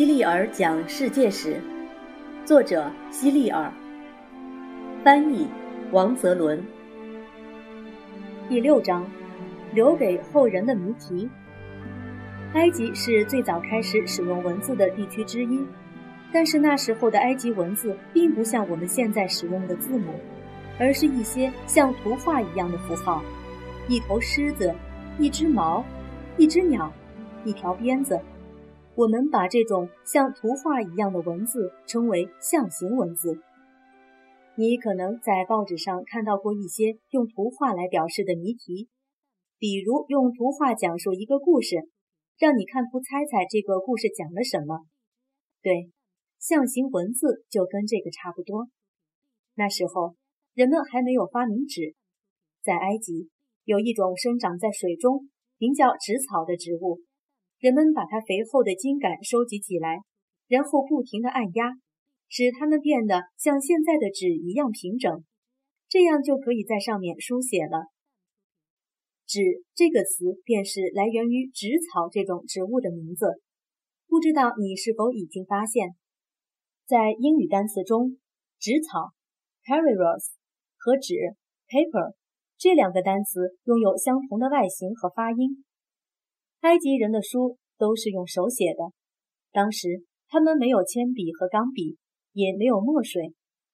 希利尔讲世界史，作者希利尔，翻译王泽伦。第六章，留给后人的谜题。埃及是最早开始使用文字的地区之一，但是那时候的埃及文字并不像我们现在使用的字母，而是一些像图画一样的符号：一头狮子，一只毛，一只鸟，一条鞭子。我们把这种像图画一样的文字称为象形文字。你可能在报纸上看到过一些用图画来表示的谜题，比如用图画讲述一个故事，让你看图猜猜这个故事讲了什么。对，象形文字就跟这个差不多。那时候人们还没有发明纸，在埃及有一种生长在水中、名叫纸草的植物。人们把它肥厚的茎秆收集起来，然后不停地按压，使它们变得像现在的纸一样平整，这样就可以在上面书写了。纸这个词便是来源于纸草这种植物的名字。不知道你是否已经发现，在英语单词中，纸草 （papyrus） 和纸 （paper） 这两个单词拥有相同的外形和发音。埃及人的书都是用手写的，当时他们没有铅笔和钢笔，也没有墨水。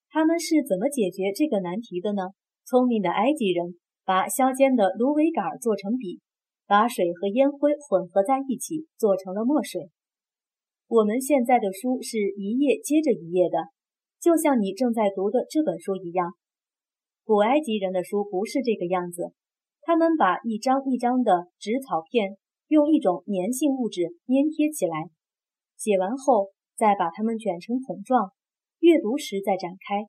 他们是怎么解决这个难题的呢？聪明的埃及人把削尖的芦苇杆做成笔，把水和烟灰混合在一起做成了墨水。我们现在的书是一页接着一页的，就像你正在读的这本书一样。古埃及人的书不是这个样子，他们把一张一张的纸草片。用一种粘性物质粘贴起来，写完后再把它们卷成筒状，阅读时再展开。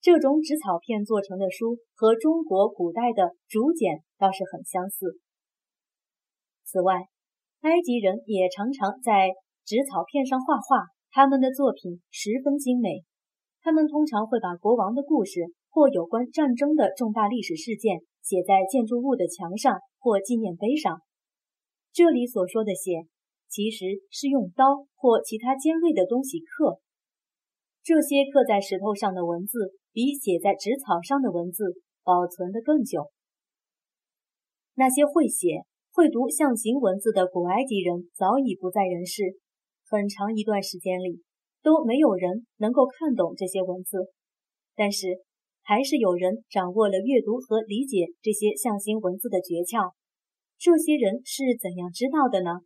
这种纸草片做成的书和中国古代的竹简倒是很相似。此外，埃及人也常常在纸草片上画画，他们的作品十分精美。他们通常会把国王的故事或有关战争的重大历史事件写在建筑物的墙上或纪念碑上。这里所说的写，其实是用刀或其他尖锐的东西刻。这些刻在石头上的文字，比写在纸草上的文字保存得更久。那些会写、会读象形文字的古埃及人早已不在人世，很长一段时间里都没有人能够看懂这些文字。但是，还是有人掌握了阅读和理解这些象形文字的诀窍。这些人是怎样知道的呢？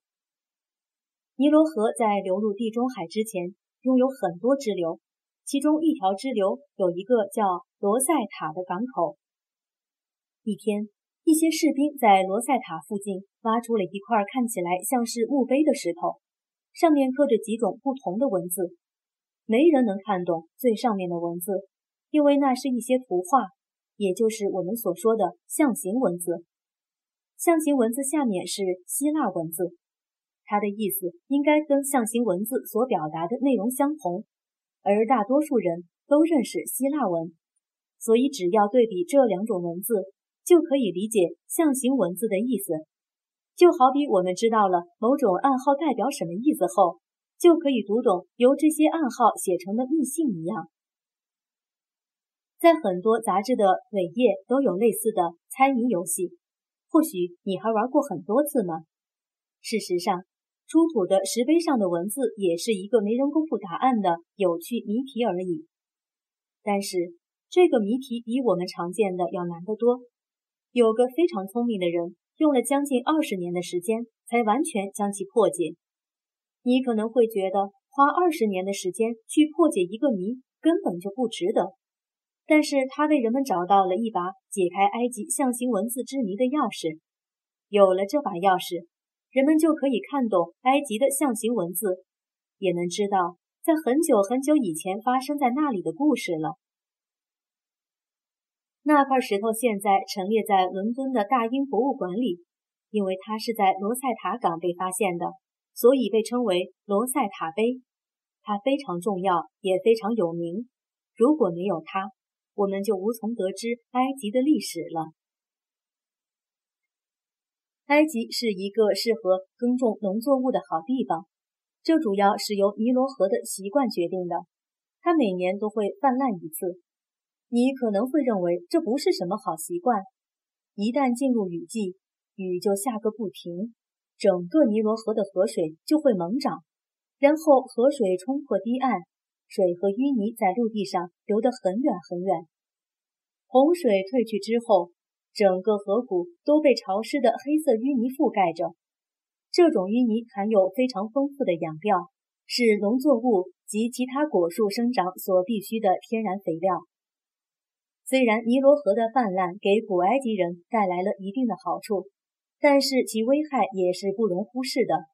尼罗河在流入地中海之前，拥有很多支流，其中一条支流有一个叫罗塞塔的港口。一天，一些士兵在罗塞塔附近挖出了一块看起来像是墓碑的石头，上面刻着几种不同的文字。没人能看懂最上面的文字，因为那是一些图画，也就是我们所说的象形文字。象形文字下面是希腊文字，它的意思应该跟象形文字所表达的内容相同，而大多数人都认识希腊文，所以只要对比这两种文字，就可以理解象形文字的意思。就好比我们知道了某种暗号代表什么意思后，就可以读懂由这些暗号写成的密信一样。在很多杂志的尾页都有类似的猜谜游戏。或许你还玩过很多次呢。事实上，出土的石碑上的文字也是一个没人公布答案的有趣谜题而已。但是，这个谜题比我们常见的要难得多。有个非常聪明的人用了将近二十年的时间才完全将其破解。你可能会觉得花二十年的时间去破解一个谜根本就不值得。但是他为人们找到了一把解开埃及象形文字之谜的钥匙。有了这把钥匙，人们就可以看懂埃及的象形文字，也能知道在很久很久以前发生在那里的故事了。那块石头现在陈列在伦敦的大英博物馆里，因为它是在罗塞塔港被发现的，所以被称为罗塞塔碑。它非常重要，也非常有名。如果没有它，我们就无从得知埃及的历史了。埃及是一个适合耕种农作物的好地方，这主要是由尼罗河的习惯决定的，它每年都会泛滥一次。你可能会认为这不是什么好习惯。一旦进入雨季，雨就下个不停，整个尼罗河的河水就会猛涨，然后河水冲破堤岸，水和淤泥在陆地上流得很远很远。洪水退去之后，整个河谷都被潮湿的黑色淤泥覆盖着。这种淤泥含有非常丰富的养料，是农作物及其他果树生长所必需的天然肥料。虽然尼罗河的泛滥给古埃及人带来了一定的好处，但是其危害也是不容忽视的。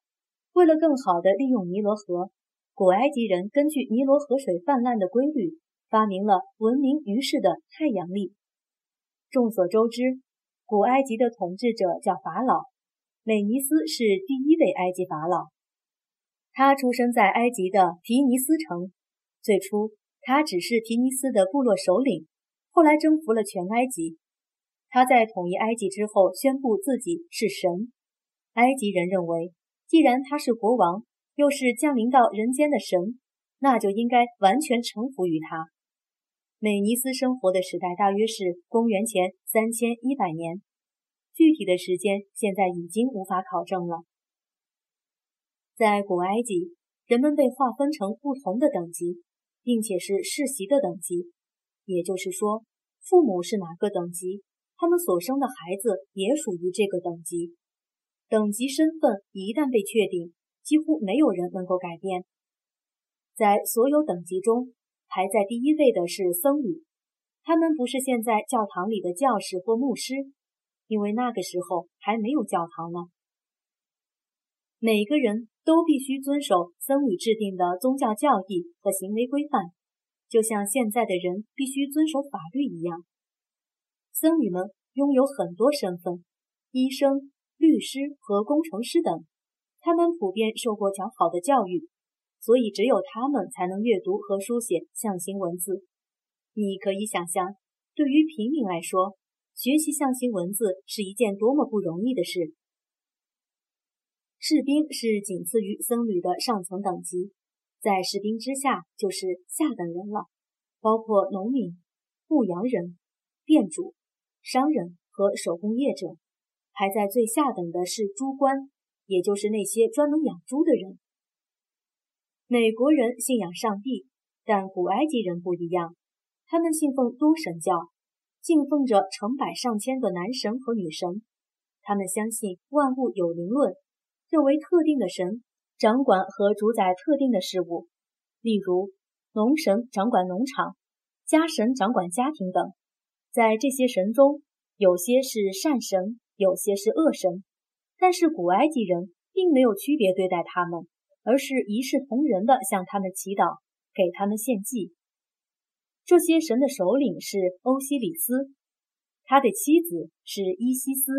为了更好地利用尼罗河，古埃及人根据尼罗河水泛滥的规律，发明了闻名于世的太阳历。众所周知，古埃及的统治者叫法老。美尼斯是第一位埃及法老，他出生在埃及的提尼斯城。最初，他只是提尼斯的部落首领，后来征服了全埃及。他在统一埃及之后，宣布自己是神。埃及人认为，既然他是国王，又是降临到人间的神，那就应该完全臣服于他。美尼斯生活的时代大约是公元前三千一百年。具体的时间现在已经无法考证了。在古埃及，人们被划分成不同的等级，并且是世袭的等级，也就是说，父母是哪个等级，他们所生的孩子也属于这个等级。等级身份一旦被确定，几乎没有人能够改变。在所有等级中，排在第一位的是僧侣，他们不是现在教堂里的教士或牧师。因为那个时候还没有教堂呢，每个人都必须遵守僧侣制定的宗教教义和行为规范，就像现在的人必须遵守法律一样。僧侣们拥有很多身份，医生、律师和工程师等，他们普遍受过较好的教育，所以只有他们才能阅读和书写象形文字。你可以想象，对于平民来说。学习象形文字是一件多么不容易的事。士兵是仅次于僧侣的上层等级，在士兵之下就是下等人了，包括农民、牧羊人、店主、商人和手工业者。排在最下等的是猪官，也就是那些专门养猪的人。美国人信仰上帝，但古埃及人不一样，他们信奉多神教。敬奉着成百上千个男神和女神，他们相信万物有灵论，认为特定的神掌管和主宰特定的事物，例如农神掌管农场，家神掌管家庭等。在这些神中，有些是善神，有些是恶神，但是古埃及人并没有区别对待他们，而是一视同仁地向他们祈祷，给他们献祭。这些神的首领是欧西里斯，他的妻子是伊西斯。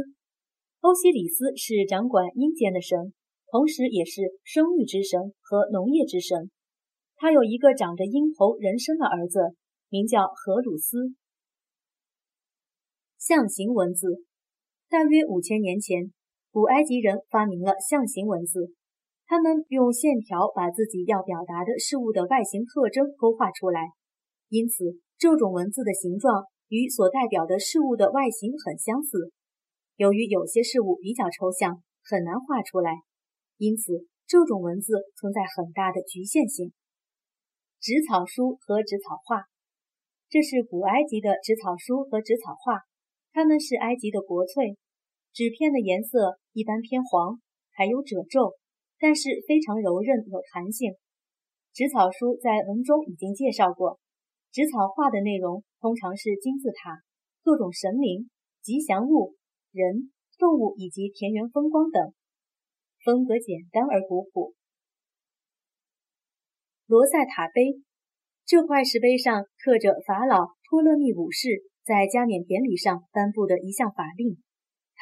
欧西里斯是掌管阴间的神，同时也是生育之神和农业之神。他有一个长着鹰头人身的儿子，名叫荷鲁斯。象形文字，大约五千年前，古埃及人发明了象形文字。他们用线条把自己要表达的事物的外形特征勾画出来。因此，这种文字的形状与所代表的事物的外形很相似。由于有些事物比较抽象，很难画出来，因此这种文字存在很大的局限性。纸草书和纸草画，这是古埃及的纸草书和纸草画，它们是埃及的国粹。纸片的颜色一般偏黄，还有褶皱，但是非常柔韧有弹性。纸草书在文中已经介绍过。纸草画的内容通常是金字塔、各种神灵、吉祥物、人、动物以及田园风光等，风格简单而古朴。罗塞塔碑，这块石碑上刻着法老托勒密五世在加冕典礼上颁布的一项法令，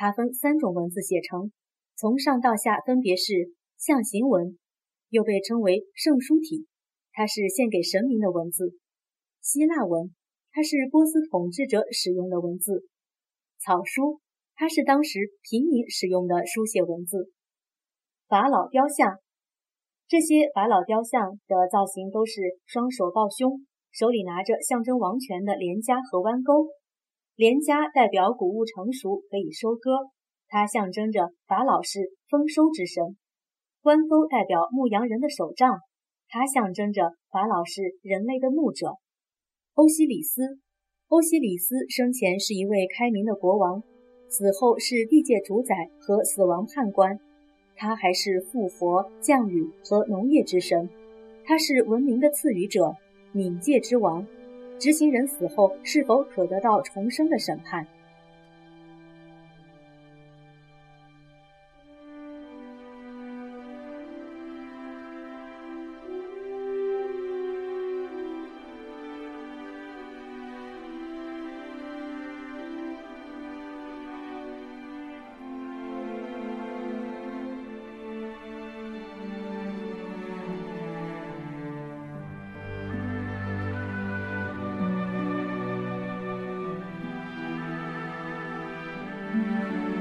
它分三种文字写成，从上到下分别是象形文，又被称为圣书体，它是献给神明的文字。希腊文，它是波斯统治者使用的文字；草书，它是当时平民使用的书写文字；法老雕像，这些法老雕像的造型都是双手抱胸，手里拿着象征王权的镰枷和弯钩。连家代表谷物成熟可以收割，它象征着法老是丰收之神；弯钩代表牧羊人的手杖，它象征着法老是人类的牧者。欧西里斯，欧西里斯生前是一位开明的国王，死后是地界主宰和死亡判官。他还是复活、降雨和农业之神，他是文明的赐予者、冥界之王，执行人死后是否可得到重生的审判。Música